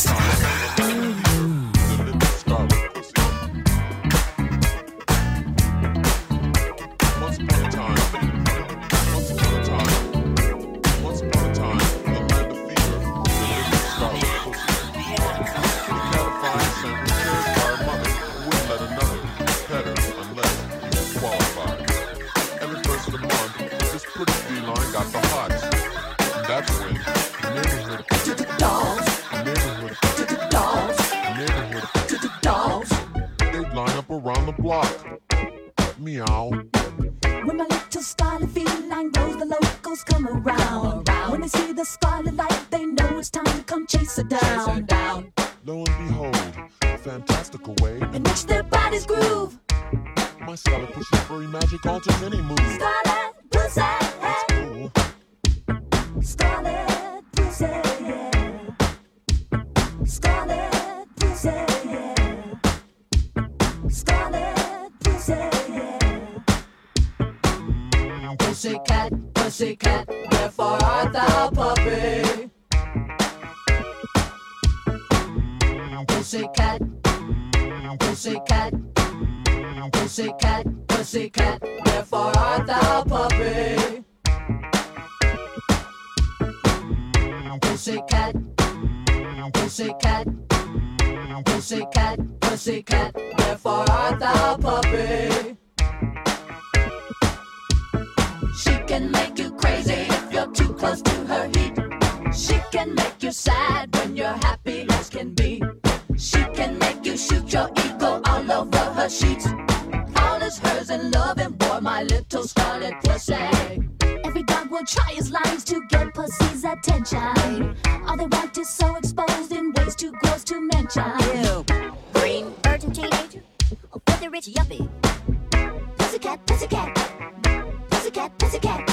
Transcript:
It's all around. to mention. Ew. Green, virgin teenager, or whether rich yuppie. Pussycat, pussycat, pussycat, pussycat.